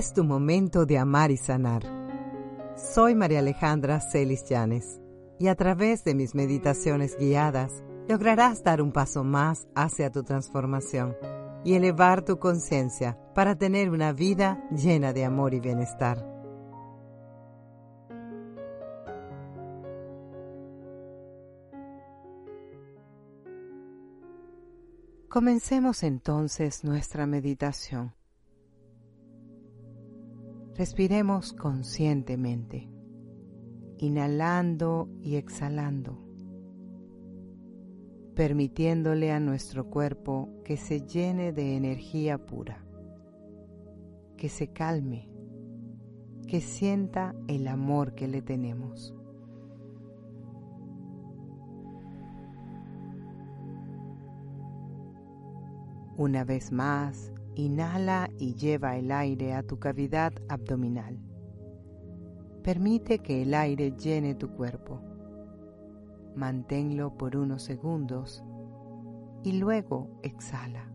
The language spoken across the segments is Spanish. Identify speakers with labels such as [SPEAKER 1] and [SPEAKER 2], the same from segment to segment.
[SPEAKER 1] Es tu momento de amar y sanar. Soy María Alejandra Celis Llanes y a través de mis meditaciones guiadas lograrás dar un paso más hacia tu transformación y elevar tu conciencia para tener una vida llena de amor y bienestar. Comencemos entonces nuestra meditación. Respiremos conscientemente, inhalando y exhalando, permitiéndole a nuestro cuerpo que se llene de energía pura, que se calme, que sienta el amor que le tenemos. Una vez más, Inhala y lleva el aire a tu cavidad abdominal. Permite que el aire llene tu cuerpo. Manténlo por unos segundos y luego exhala.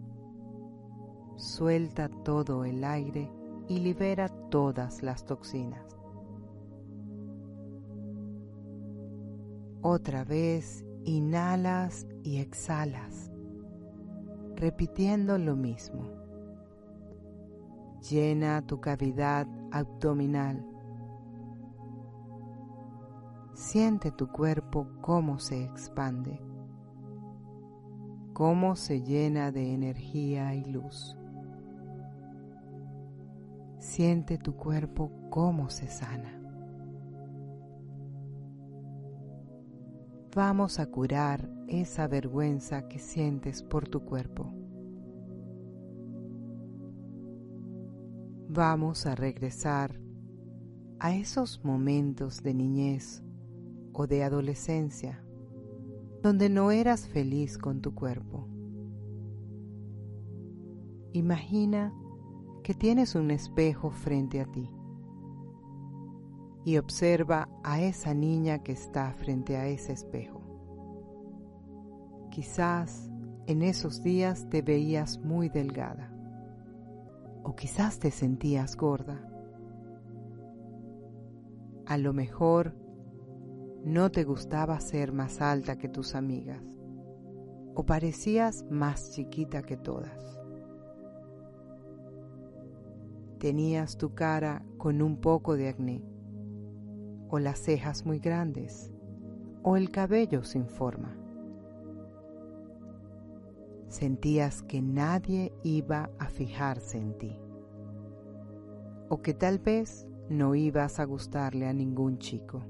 [SPEAKER 1] Suelta todo el aire y libera todas las toxinas. Otra vez inhalas y exhalas, repitiendo lo mismo. Llena tu cavidad abdominal. Siente tu cuerpo cómo se expande, cómo se llena de energía y luz. Siente tu cuerpo cómo se sana. Vamos a curar esa vergüenza que sientes por tu cuerpo. Vamos a regresar a esos momentos de niñez o de adolescencia donde no eras feliz con tu cuerpo. Imagina que tienes un espejo frente a ti y observa a esa niña que está frente a ese espejo. Quizás en esos días te veías muy delgada o quizás te sentías gorda. A lo mejor no te gustaba ser más alta que tus amigas o parecías más chiquita que todas. Tenías tu cara con un poco de acné o las cejas muy grandes o el cabello sin forma. Sentías que nadie iba a fijarse en ti o que tal vez no ibas a gustarle a ningún chico.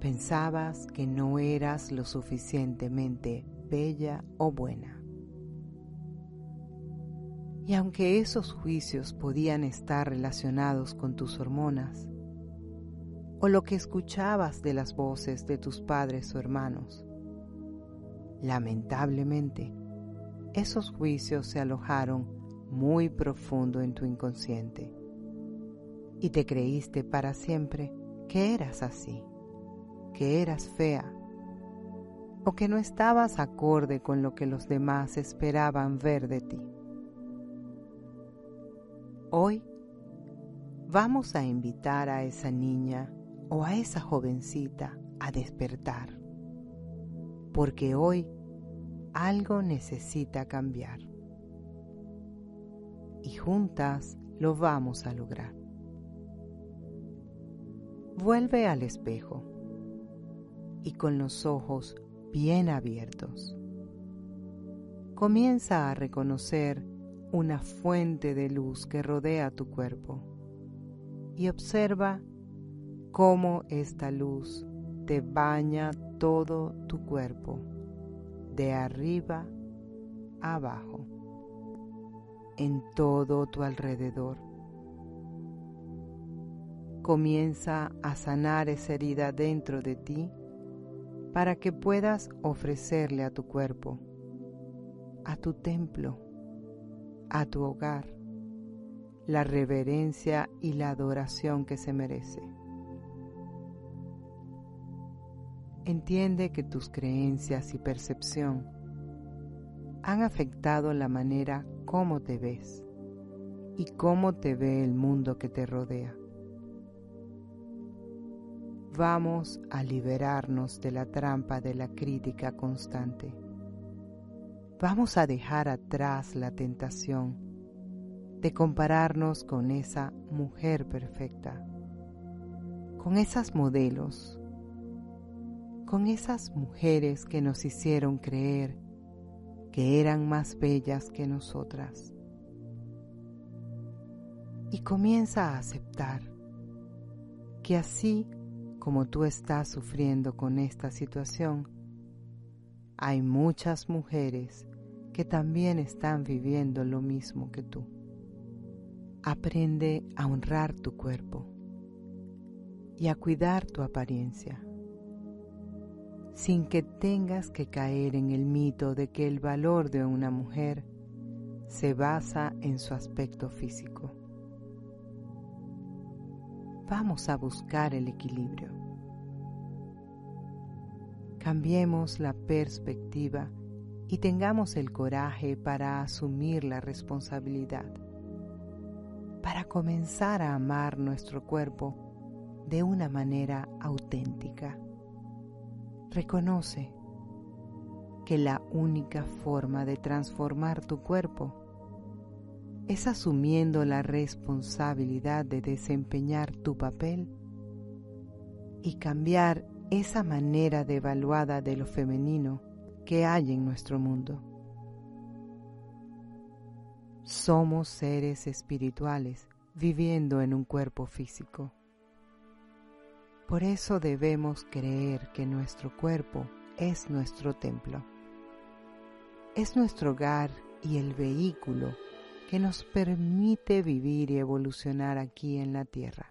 [SPEAKER 1] Pensabas que no eras lo suficientemente bella o buena. Y aunque esos juicios podían estar relacionados con tus hormonas, o lo que escuchabas de las voces de tus padres o hermanos, lamentablemente, esos juicios se alojaron muy profundo en tu inconsciente y te creíste para siempre que eras así, que eras fea o que no estabas acorde con lo que los demás esperaban ver de ti. Hoy vamos a invitar a esa niña o a esa jovencita a despertar, porque hoy algo necesita cambiar y juntas lo vamos a lograr. Vuelve al espejo y con los ojos bien abiertos. Comienza a reconocer una fuente de luz que rodea tu cuerpo y observa cómo esta luz te baña todo tu cuerpo, de arriba abajo en todo tu alrededor. Comienza a sanar esa herida dentro de ti para que puedas ofrecerle a tu cuerpo, a tu templo, a tu hogar, la reverencia y la adoración que se merece. Entiende que tus creencias y percepción han afectado la manera cómo te ves y cómo te ve el mundo que te rodea. Vamos a liberarnos de la trampa de la crítica constante. Vamos a dejar atrás la tentación de compararnos con esa mujer perfecta, con esas modelos, con esas mujeres que nos hicieron creer que eran más bellas que nosotras. Y comienza a aceptar que así como tú estás sufriendo con esta situación, hay muchas mujeres que también están viviendo lo mismo que tú. Aprende a honrar tu cuerpo y a cuidar tu apariencia sin que tengas que caer en el mito de que el valor de una mujer se basa en su aspecto físico. Vamos a buscar el equilibrio. Cambiemos la perspectiva y tengamos el coraje para asumir la responsabilidad, para comenzar a amar nuestro cuerpo de una manera auténtica. Reconoce que la única forma de transformar tu cuerpo es asumiendo la responsabilidad de desempeñar tu papel y cambiar esa manera devaluada de lo femenino que hay en nuestro mundo. Somos seres espirituales viviendo en un cuerpo físico. Por eso debemos creer que nuestro cuerpo es nuestro templo. Es nuestro hogar y el vehículo que nos permite vivir y evolucionar aquí en la tierra.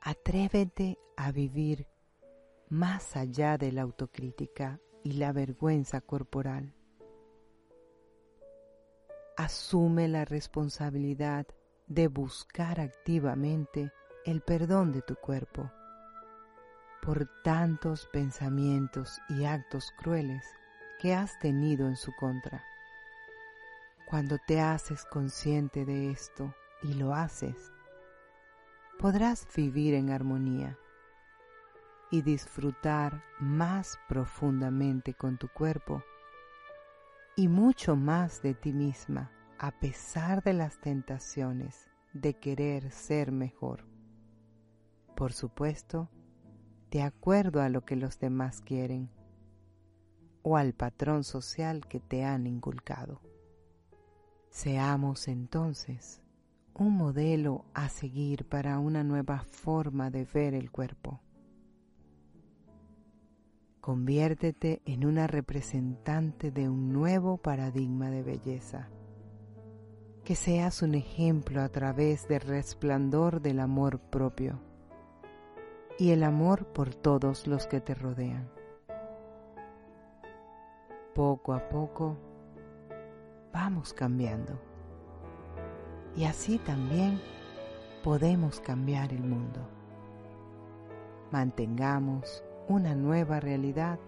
[SPEAKER 1] Atrévete a vivir más allá de la autocrítica y la vergüenza corporal. Asume la responsabilidad de buscar activamente el perdón de tu cuerpo por tantos pensamientos y actos crueles que has tenido en su contra. Cuando te haces consciente de esto y lo haces, podrás vivir en armonía y disfrutar más profundamente con tu cuerpo y mucho más de ti misma a pesar de las tentaciones de querer ser mejor por supuesto, de acuerdo a lo que los demás quieren o al patrón social que te han inculcado. Seamos entonces un modelo a seguir para una nueva forma de ver el cuerpo. Conviértete en una representante de un nuevo paradigma de belleza. Que seas un ejemplo a través del resplandor del amor propio y el amor por todos los que te rodean. Poco a poco vamos cambiando y así también podemos cambiar el mundo. Mantengamos una nueva realidad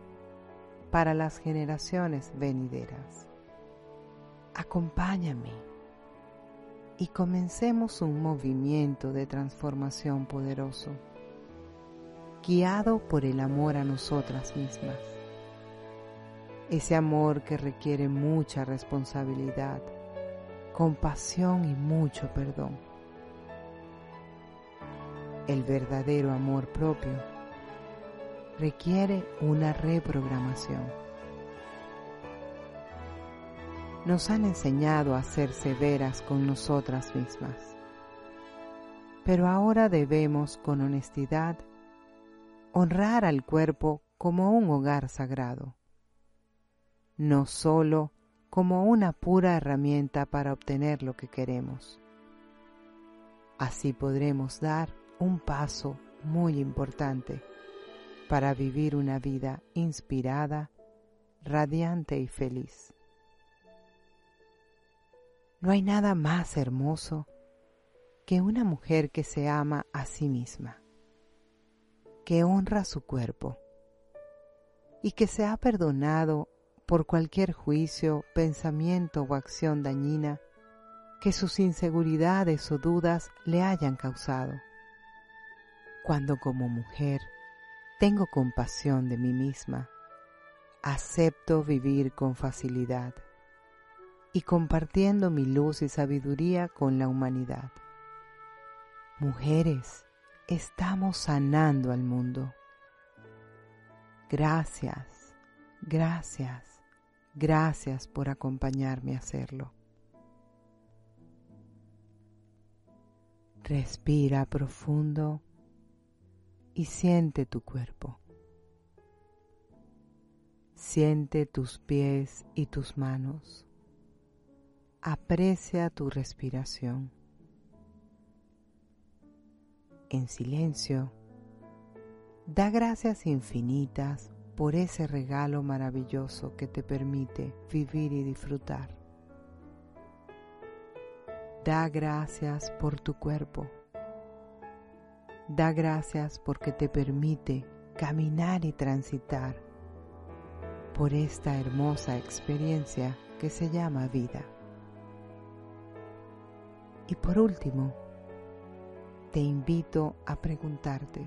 [SPEAKER 1] para las generaciones venideras. Acompáñame y comencemos un movimiento de transformación poderoso guiado por el amor a nosotras mismas. Ese amor que requiere mucha responsabilidad, compasión y mucho perdón. El verdadero amor propio requiere una reprogramación. Nos han enseñado a ser severas con nosotras mismas, pero ahora debemos con honestidad honrar al cuerpo como un hogar sagrado, no solo como una pura herramienta para obtener lo que queremos. Así podremos dar un paso muy importante para vivir una vida inspirada, radiante y feliz. No hay nada más hermoso que una mujer que se ama a sí misma que honra su cuerpo y que se ha perdonado por cualquier juicio, pensamiento o acción dañina que sus inseguridades o dudas le hayan causado. Cuando como mujer tengo compasión de mí misma, acepto vivir con facilidad y compartiendo mi luz y sabiduría con la humanidad. Mujeres, estamos sanando al mundo. Gracias, gracias, gracias por acompañarme a hacerlo. Respira profundo y siente tu cuerpo. Siente tus pies y tus manos. Aprecia tu respiración. En silencio, da gracias infinitas por ese regalo maravilloso que te permite vivir y disfrutar. Da gracias por tu cuerpo. Da gracias porque te permite caminar y transitar por esta hermosa experiencia que se llama vida. Y por último, te invito a preguntarte,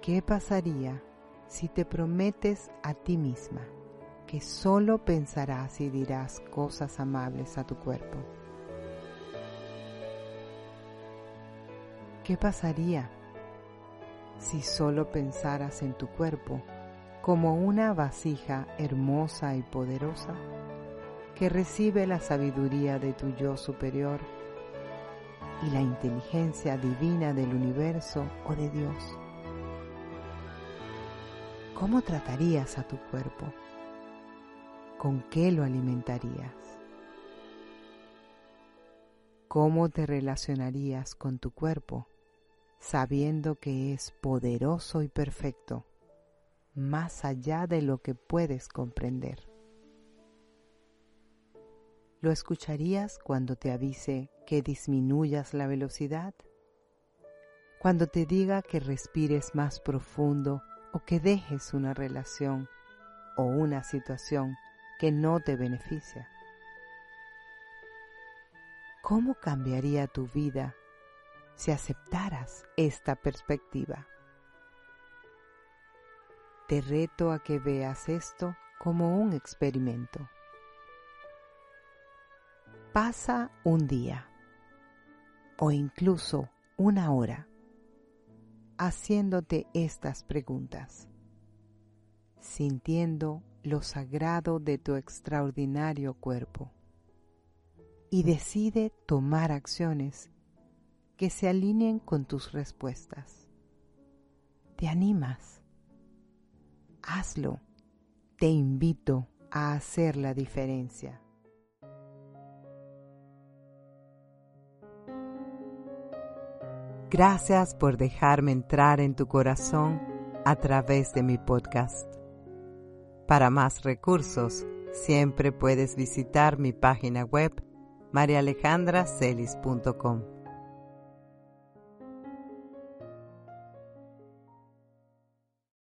[SPEAKER 1] ¿qué pasaría si te prometes a ti misma que solo pensarás y dirás cosas amables a tu cuerpo? ¿Qué pasaría si solo pensaras en tu cuerpo como una vasija hermosa y poderosa que recibe la sabiduría de tu yo superior y la inteligencia divina del universo o de Dios. ¿Cómo tratarías a tu cuerpo? ¿Con qué lo alimentarías? ¿Cómo te relacionarías con tu cuerpo sabiendo que es poderoso y perfecto? más allá de lo que puedes comprender. ¿Lo escucharías cuando te avise que disminuyas la velocidad? Cuando te diga que respires más profundo o que dejes una relación o una situación que no te beneficia. ¿Cómo cambiaría tu vida si aceptaras esta perspectiva? Te reto a que veas esto como un experimento. Pasa un día o incluso una hora haciéndote estas preguntas, sintiendo lo sagrado de tu extraordinario cuerpo y decide tomar acciones que se alineen con tus respuestas. ¿Te animas? hazlo. Te invito a hacer la diferencia. Gracias por dejarme entrar en tu corazón a través de mi podcast. Para más recursos, siempre puedes visitar mi página web marialejandracelis.com.